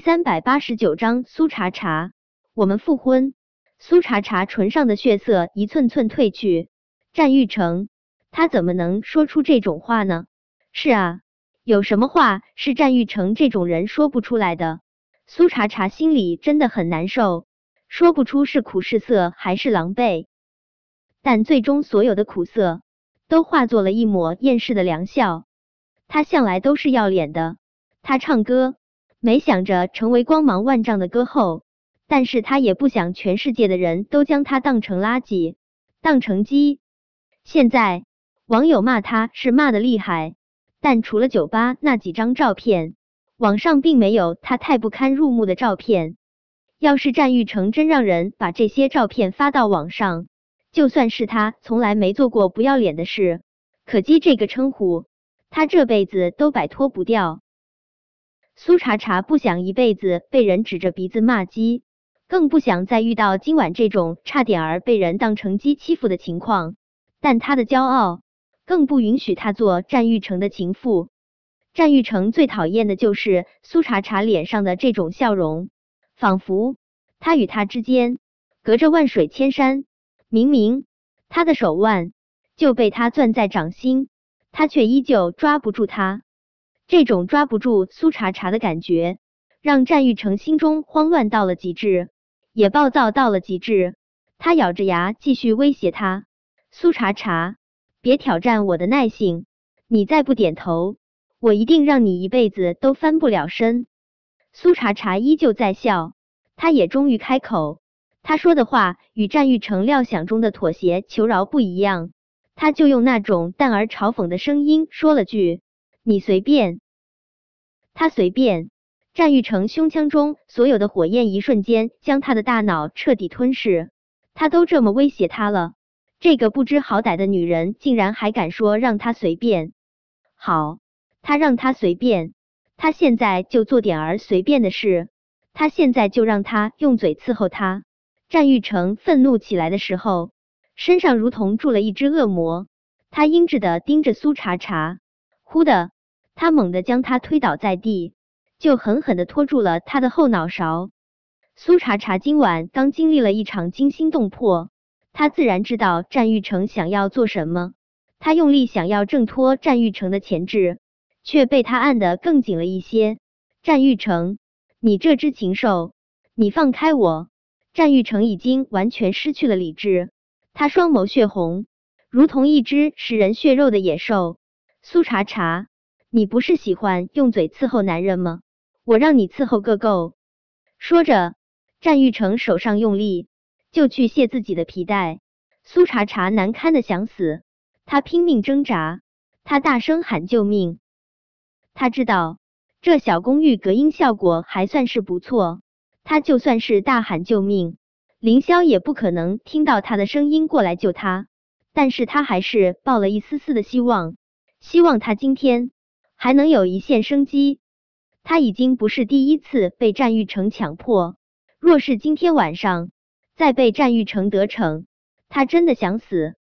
三百八十九章苏茶茶，我们复婚。苏茶茶唇上的血色一寸寸褪去。战玉成，他怎么能说出这种话呢？是啊，有什么话是战玉成这种人说不出来的？苏茶茶心里真的很难受，说不出是苦是涩还是狼狈，但最终所有的苦涩都化作了一抹厌世的良笑。他向来都是要脸的，他唱歌。没想着成为光芒万丈的歌后，但是他也不想全世界的人都将他当成垃圾，当成鸡。现在网友骂他是骂的厉害，但除了酒吧那几张照片，网上并没有他太不堪入目的照片。要是战玉成真让人把这些照片发到网上，就算是他从来没做过不要脸的事，可鸡这个称呼，他这辈子都摆脱不掉。苏茶茶不想一辈子被人指着鼻子骂鸡，更不想再遇到今晚这种差点儿被人当成鸡欺负的情况。但他的骄傲更不允许他做战玉成的情妇。战玉成最讨厌的就是苏茶茶脸上的这种笑容，仿佛他与他之间隔着万水千山。明明他的手腕就被他攥在掌心，他却依旧抓不住他。这种抓不住苏茶茶的感觉，让战玉成心中慌乱到了极致，也暴躁到了极致。他咬着牙继续威胁他：“苏茶茶，别挑战我的耐性！你再不点头，我一定让你一辈子都翻不了身。”苏茶茶依旧在笑，他也终于开口。他说的话与战玉成料想中的妥协求饶不一样，他就用那种淡而嘲讽的声音说了句。你随便，他随便。战玉成胸腔中所有的火焰一瞬间将他的大脑彻底吞噬。他都这么威胁他了，这个不知好歹的女人竟然还敢说让他随便。好，他让他随便，他现在就做点儿随便的事，他现在就让他用嘴伺候他。战玉成愤怒起来的时候，身上如同住了一只恶魔，他阴鸷的盯着苏茶茶。忽的。他猛地将他推倒在地，就狠狠的拖住了他的后脑勺。苏茶茶今晚刚经历了一场惊心动魄，他自然知道战玉成想要做什么。他用力想要挣脱战玉成的钳制，却被他按得更紧了一些。战玉成，你这只禽兽，你放开我！战玉成已经完全失去了理智，他双眸血红，如同一只食人血肉的野兽。苏茶茶。你不是喜欢用嘴伺候男人吗？我让你伺候个够！说着，战玉成手上用力，就去卸自己的皮带。苏茶茶难堪的想死，他拼命挣扎，他大声喊救命。他知道这小公寓隔音效果还算是不错，他就算是大喊救命，凌霄也不可能听到他的声音过来救他。但是他还是抱了一丝丝的希望，希望他今天。还能有一线生机。他已经不是第一次被战玉成强迫，若是今天晚上再被战玉成得逞，他真的想死。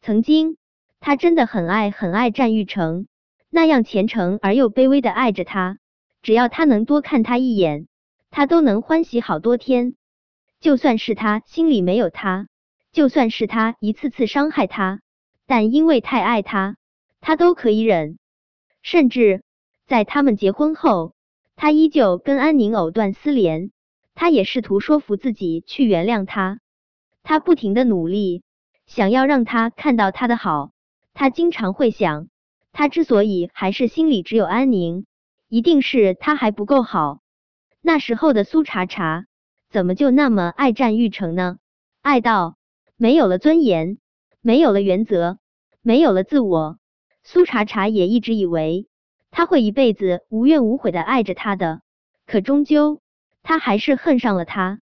曾经，他真的很爱很爱战玉成，那样虔诚而又卑微的爱着他。只要他能多看他一眼，他都能欢喜好多天。就算是他心里没有他，就算是他一次次伤害他，但因为太爱他，他都可以忍。甚至在他们结婚后，他依旧跟安宁藕断丝连。他也试图说服自己去原谅他，他不停的努力，想要让他看到他的好。他经常会想，他之所以还是心里只有安宁，一定是他还不够好。那时候的苏茶茶，怎么就那么爱战玉成呢？爱到没有了尊严，没有了原则，没有了自我。苏茶茶也一直以为他会一辈子无怨无悔的爱着他的，可终究他还是恨上了他。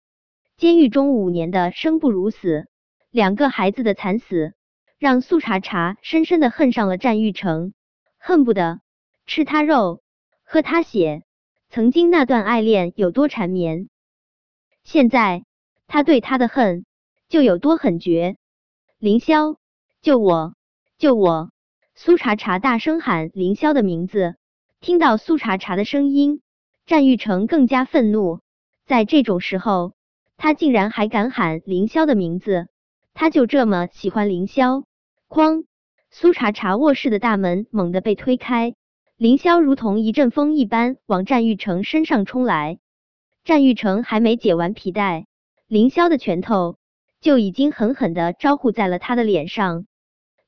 监狱中五年的生不如死，两个孩子的惨死，让苏茶茶深深的恨上了战玉成，恨不得吃他肉，喝他血。曾经那段爱恋有多缠绵，现在他对他的恨就有多狠绝。凌霄，救我，救我！苏茶茶大声喊凌霄的名字，听到苏茶茶的声音，战玉成更加愤怒，在这种时候，他竟然还敢喊凌霄的名字，他就这么喜欢凌霄？哐！苏茶茶卧室的大门猛地被推开，凌霄如同一阵风一般往战玉成身上冲来。战玉成还没解完皮带，凌霄的拳头就已经狠狠的招呼在了他的脸上。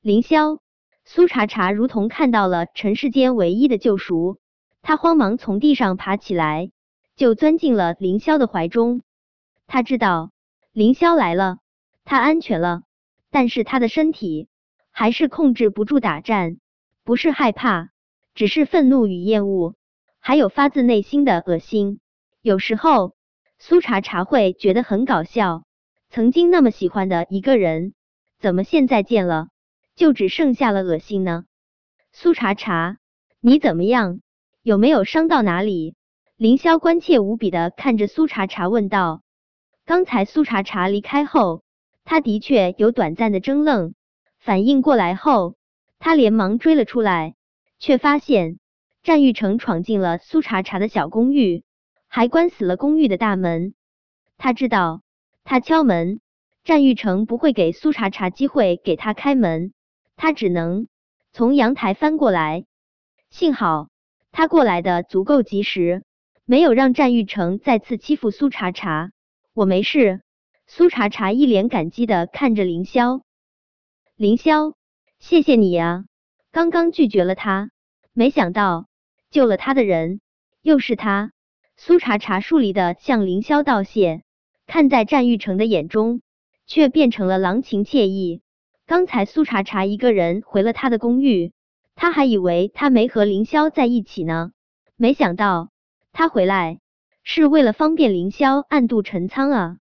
凌霄，苏茶茶如同看到了尘世间唯一的救赎，他慌忙从地上爬起来，就钻进了凌霄的怀中。他知道凌霄来了，他安全了，但是他的身体还是控制不住打颤，不是害怕，只是愤怒与厌恶，还有发自内心的恶心。有时候，苏茶茶会觉得很搞笑，曾经那么喜欢的一个人，怎么现在见了？就只剩下了恶心呢。苏茶茶，你怎么样？有没有伤到哪里？凌霄关切无比的看着苏茶茶问道。刚才苏茶茶离开后，他的确有短暂的怔愣，反应过来后，他连忙追了出来，却发现战玉成闯进了苏茶茶的小公寓，还关死了公寓的大门。他知道，他敲门，战玉成不会给苏茶茶机会给他开门。他只能从阳台翻过来，幸好他过来的足够及时，没有让战玉成再次欺负苏茶茶。我没事。苏茶茶一脸感激的看着凌霄，凌霄，谢谢你呀！刚刚拒绝了他，没想到救了他的人又是他。苏茶茶疏离的向凌霄道谢，看在战玉成的眼中，却变成了郎情妾意。刚才苏茶茶一个人回了他的公寓，他还以为他没和凌霄在一起呢，没想到他回来是为了方便凌霄暗度陈仓啊！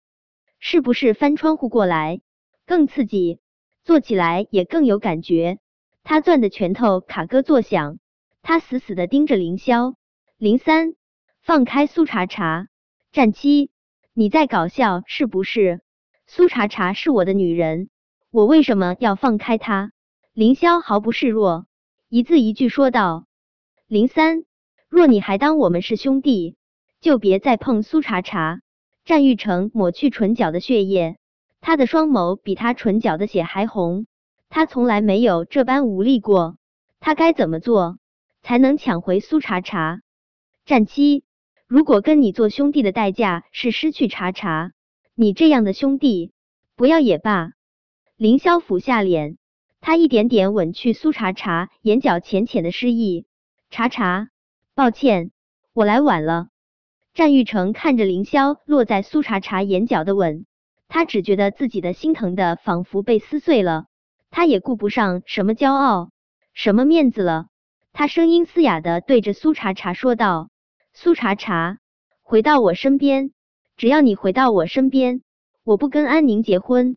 是不是翻窗户过来更刺激，做起来也更有感觉？他攥的拳头卡咯作响，他死死的盯着凌霄。零三，放开苏茶茶！战七，你在搞笑是不是？苏茶茶是我的女人。我为什么要放开他？凌霄毫不示弱，一字一句说道：“林三，若你还当我们是兄弟，就别再碰苏茶茶。”战玉成抹去唇角的血液，他的双眸比他唇角的血还红。他从来没有这般无力过。他该怎么做才能抢回苏茶茶？战七，如果跟你做兄弟的代价是失去茶茶，你这样的兄弟不要也罢。凌霄俯下脸，他一点点吻去苏茶茶眼角浅浅的诗意。茶茶，抱歉，我来晚了。战玉成看着凌霄落在苏茶茶眼角的吻，他只觉得自己的心疼的仿佛被撕碎了。他也顾不上什么骄傲，什么面子了。他声音嘶哑的对着苏茶茶说道：“苏茶茶，回到我身边，只要你回到我身边，我不跟安宁结婚。”